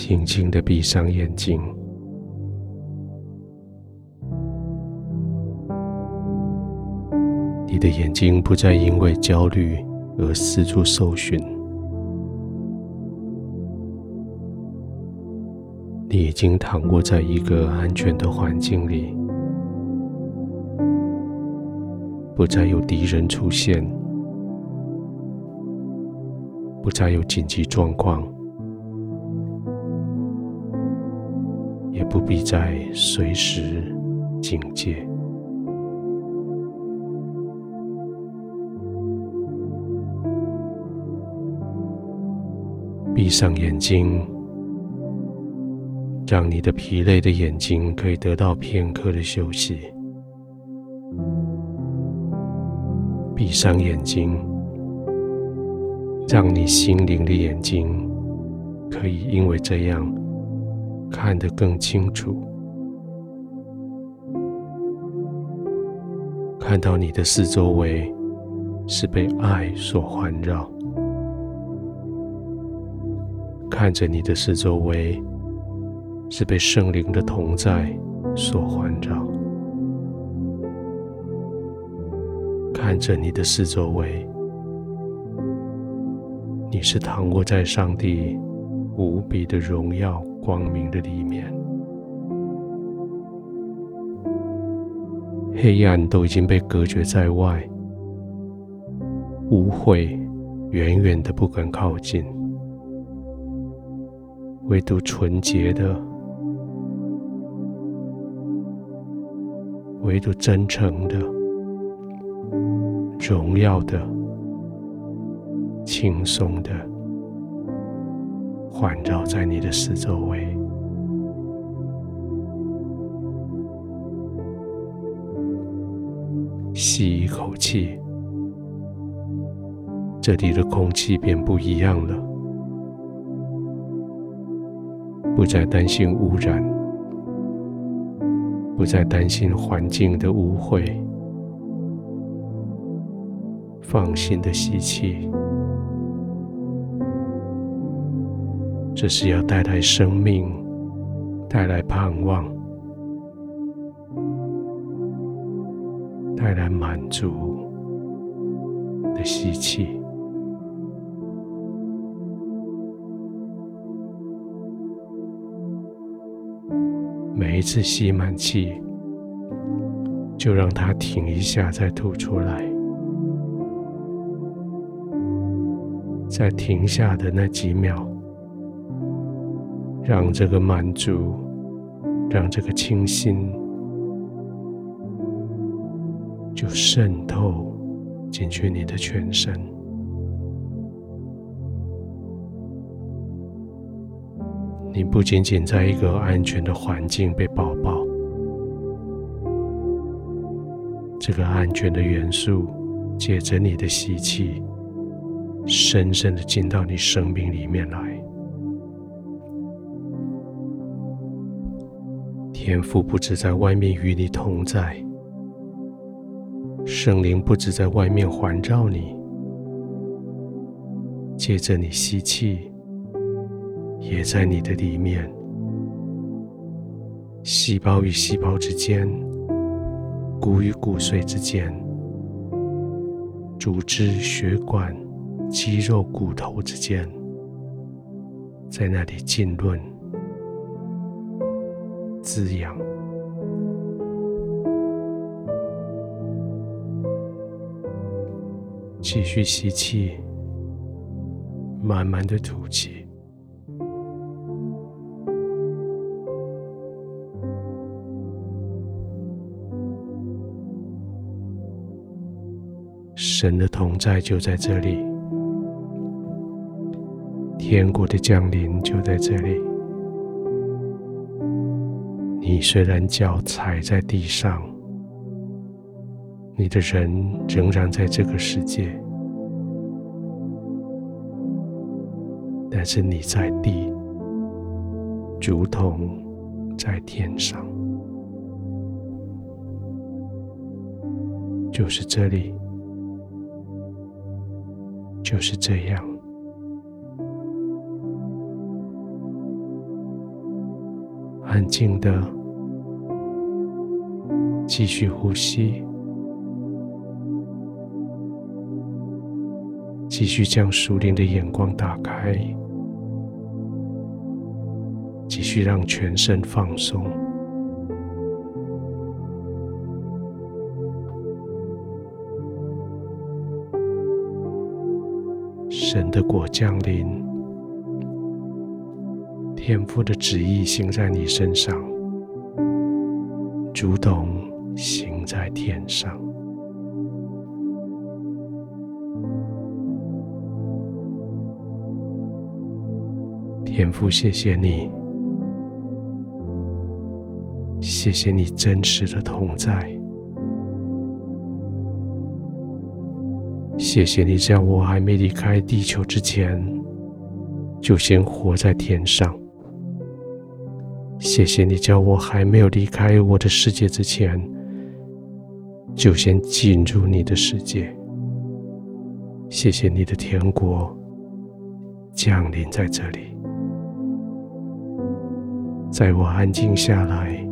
轻轻的闭上眼睛。你的眼睛不再因为焦虑而四处搜寻。你已经躺卧在一个安全的环境里，不再有敌人出现，不再有紧急状况。也不必再随时警戒。闭上眼睛，让你的疲累的眼睛可以得到片刻的休息。闭上眼睛，让你心灵的眼睛可以因为这样。看得更清楚，看到你的四周围是被爱所环绕，看着你的四周围是被圣灵的同在所环绕，看着你的四周围，你是躺卧在上帝无比的荣耀。光明的里面，黑暗都已经被隔绝在外，污秽远远的不敢靠近，唯独纯洁的，唯独真诚的，荣耀的，轻松的。环绕在你的四周围，吸一口气，这里的空气变不一样了，不再担心污染，不再担心环境的污秽，放心的吸气。这是要带来生命，带来盼望，带来满足的吸气。每一次吸满气，就让它停一下，再吐出来。在停下的那几秒。让这个满足，让这个清新，就渗透进去你的全身。你不仅仅在一个安全的环境被抱抱，这个安全的元素借着你的吸气，深深的进到你生命里面来。天父不只在外面与你同在，圣灵不只在外面环绕你，借着你吸气，也在你的里面，细胞与细胞之间，骨与骨髓之间，组织、血管、肌肉、骨头之间，在那里浸润。滋养，继续吸气，慢慢的吐气。神的同在就在这里，天国的降临就在这里。你虽然脚踩在地上，你的人仍然在这个世界，但是你在地，如同在天上，就是这里，就是这样。安静的继续呼吸，继续将属灵的眼光打开，继续让全身放松。神的果降临，天父的旨意行在你身上，如同行在天上。天父，谢谢你，谢谢你真实的同在。谢谢你，在我还没离开地球之前，就先活在天上。谢谢你，叫我还没有离开我的世界之前，就先进入你的世界。谢谢你的天国降临在这里，在我安静下来、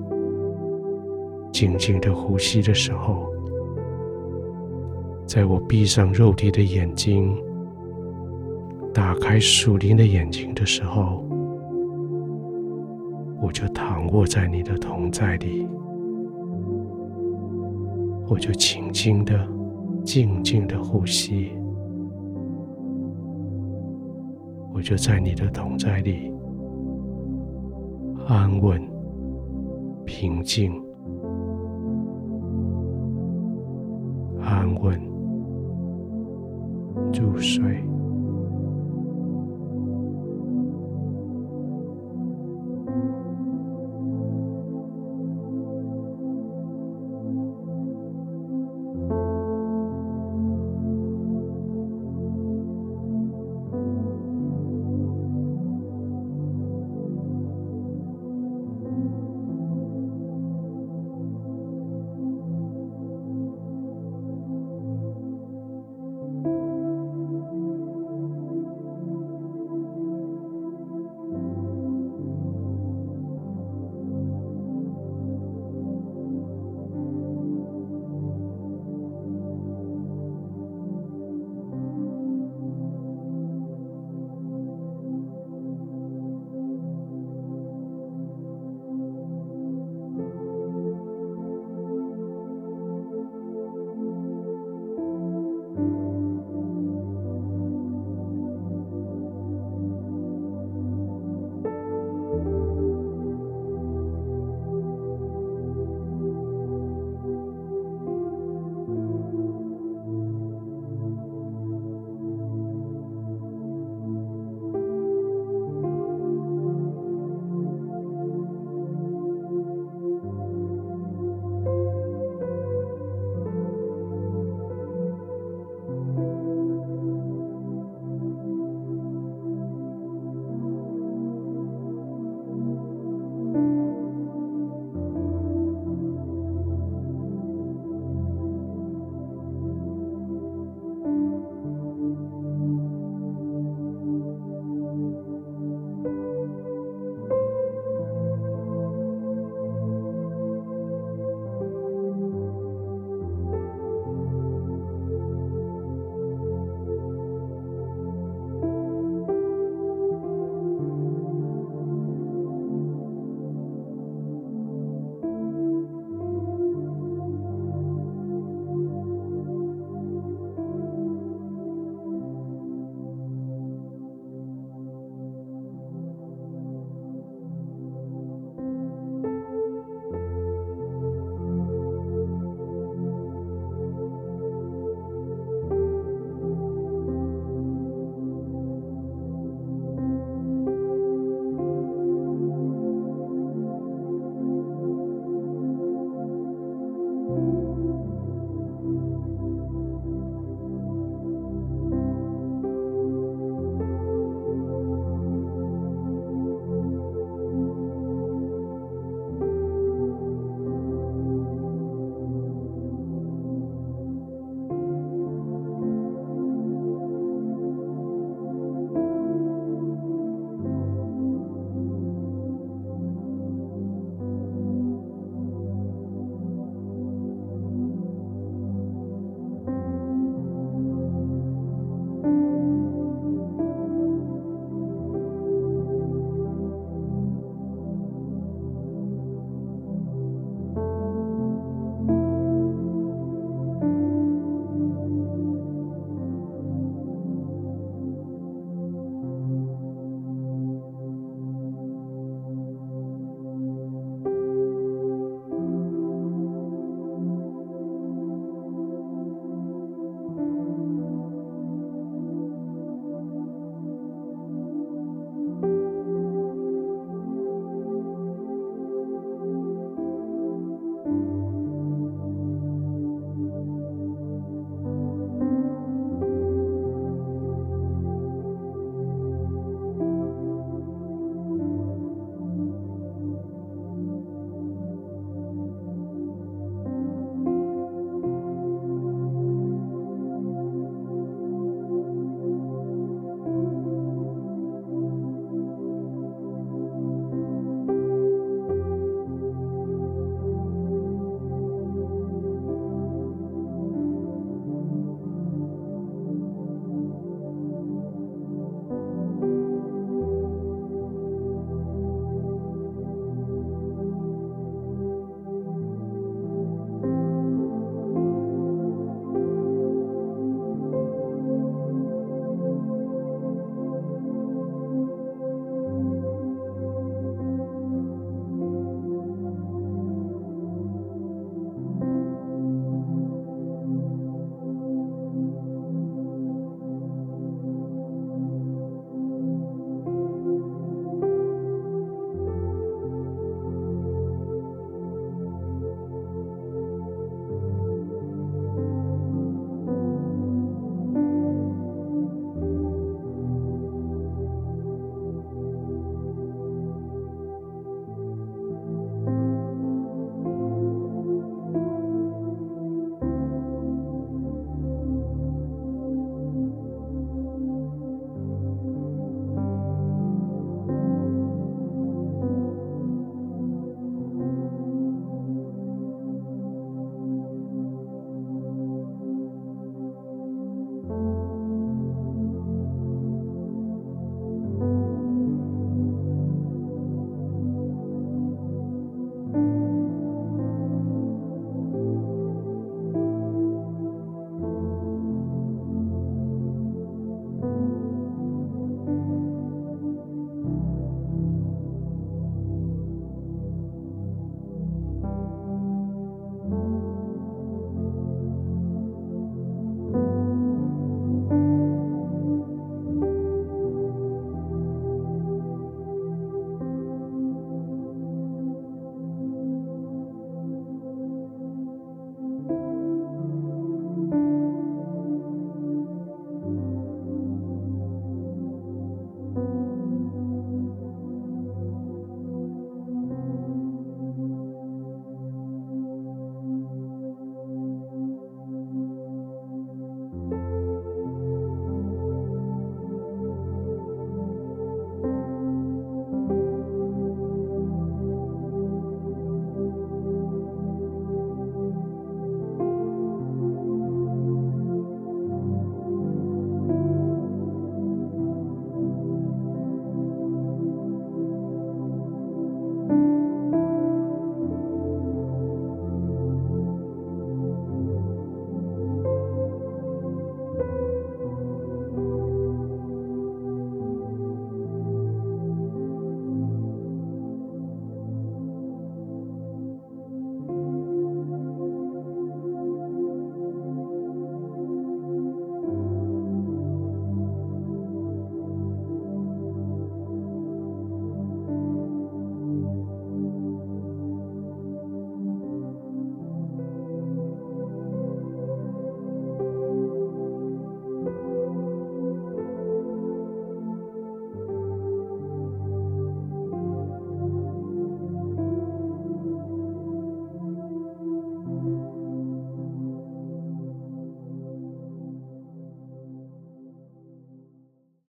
静静的呼吸的时候。在我闭上肉体的眼睛，打开属灵的眼睛的时候，我就躺卧在你的同在里，我就轻轻的、静静的呼吸，我就在你的同在里安稳、平静、安稳。入睡。